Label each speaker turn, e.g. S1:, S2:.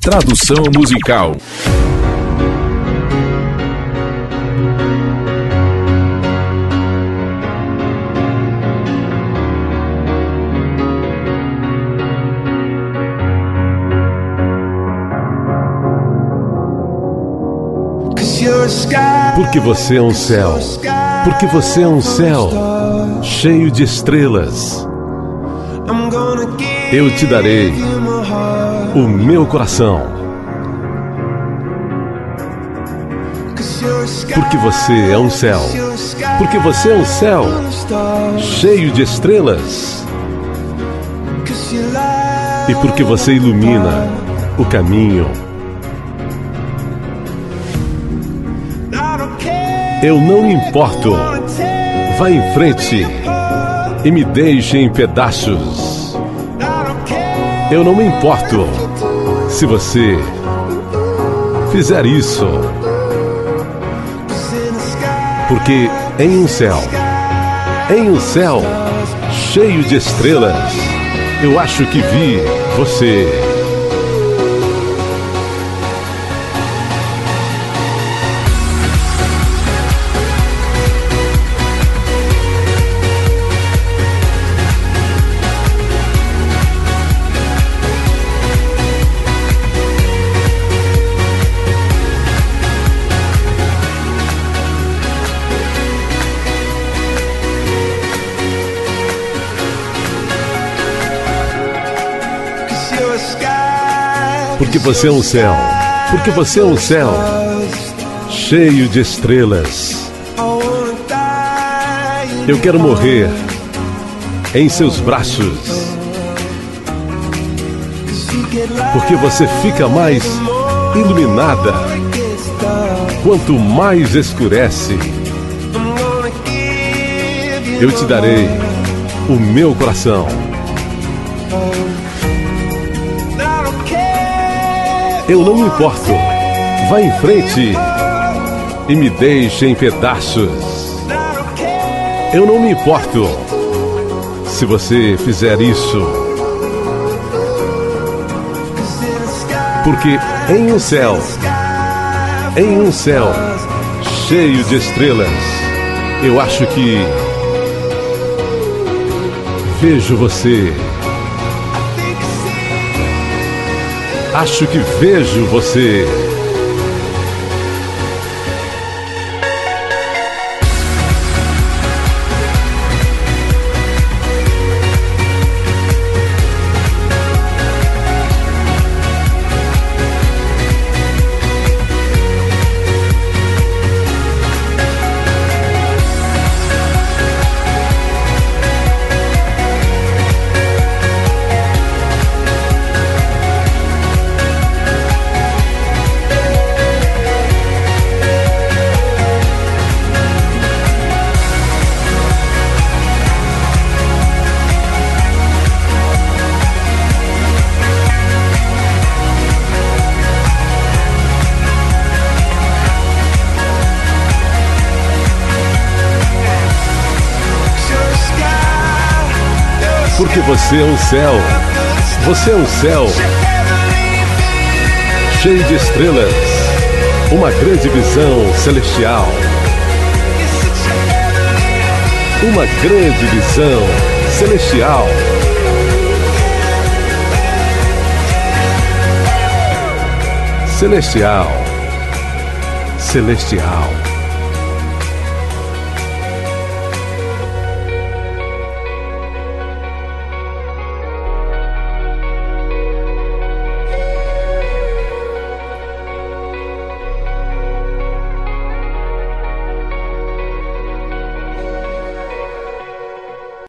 S1: Tradução musical.
S2: Porque você é um céu. Porque você é um céu cheio de estrelas. Eu te darei o meu coração. Porque você é um céu. Porque você é um céu cheio de estrelas. E porque você ilumina o caminho. Eu não importo. Vá em frente e me deixe em pedaços. Eu não me importo se você fizer isso. Porque em um céu, em um céu cheio de estrelas, eu acho que vi você. Porque você é um céu. Porque você é um céu cheio de estrelas. Eu quero morrer em seus braços. Porque você fica mais iluminada quanto mais escurece. Eu te darei o meu coração. Eu não me importo. Vá em frente e me deixe em pedaços. Eu não me importo se você fizer isso. Porque em um céu, em um céu cheio de estrelas, eu acho que vejo você. Acho que vejo você. Porque você é um céu. Você é um céu cheio de estrelas. Uma grande visão celestial. Uma grande visão celestial. Celestial. Celestial.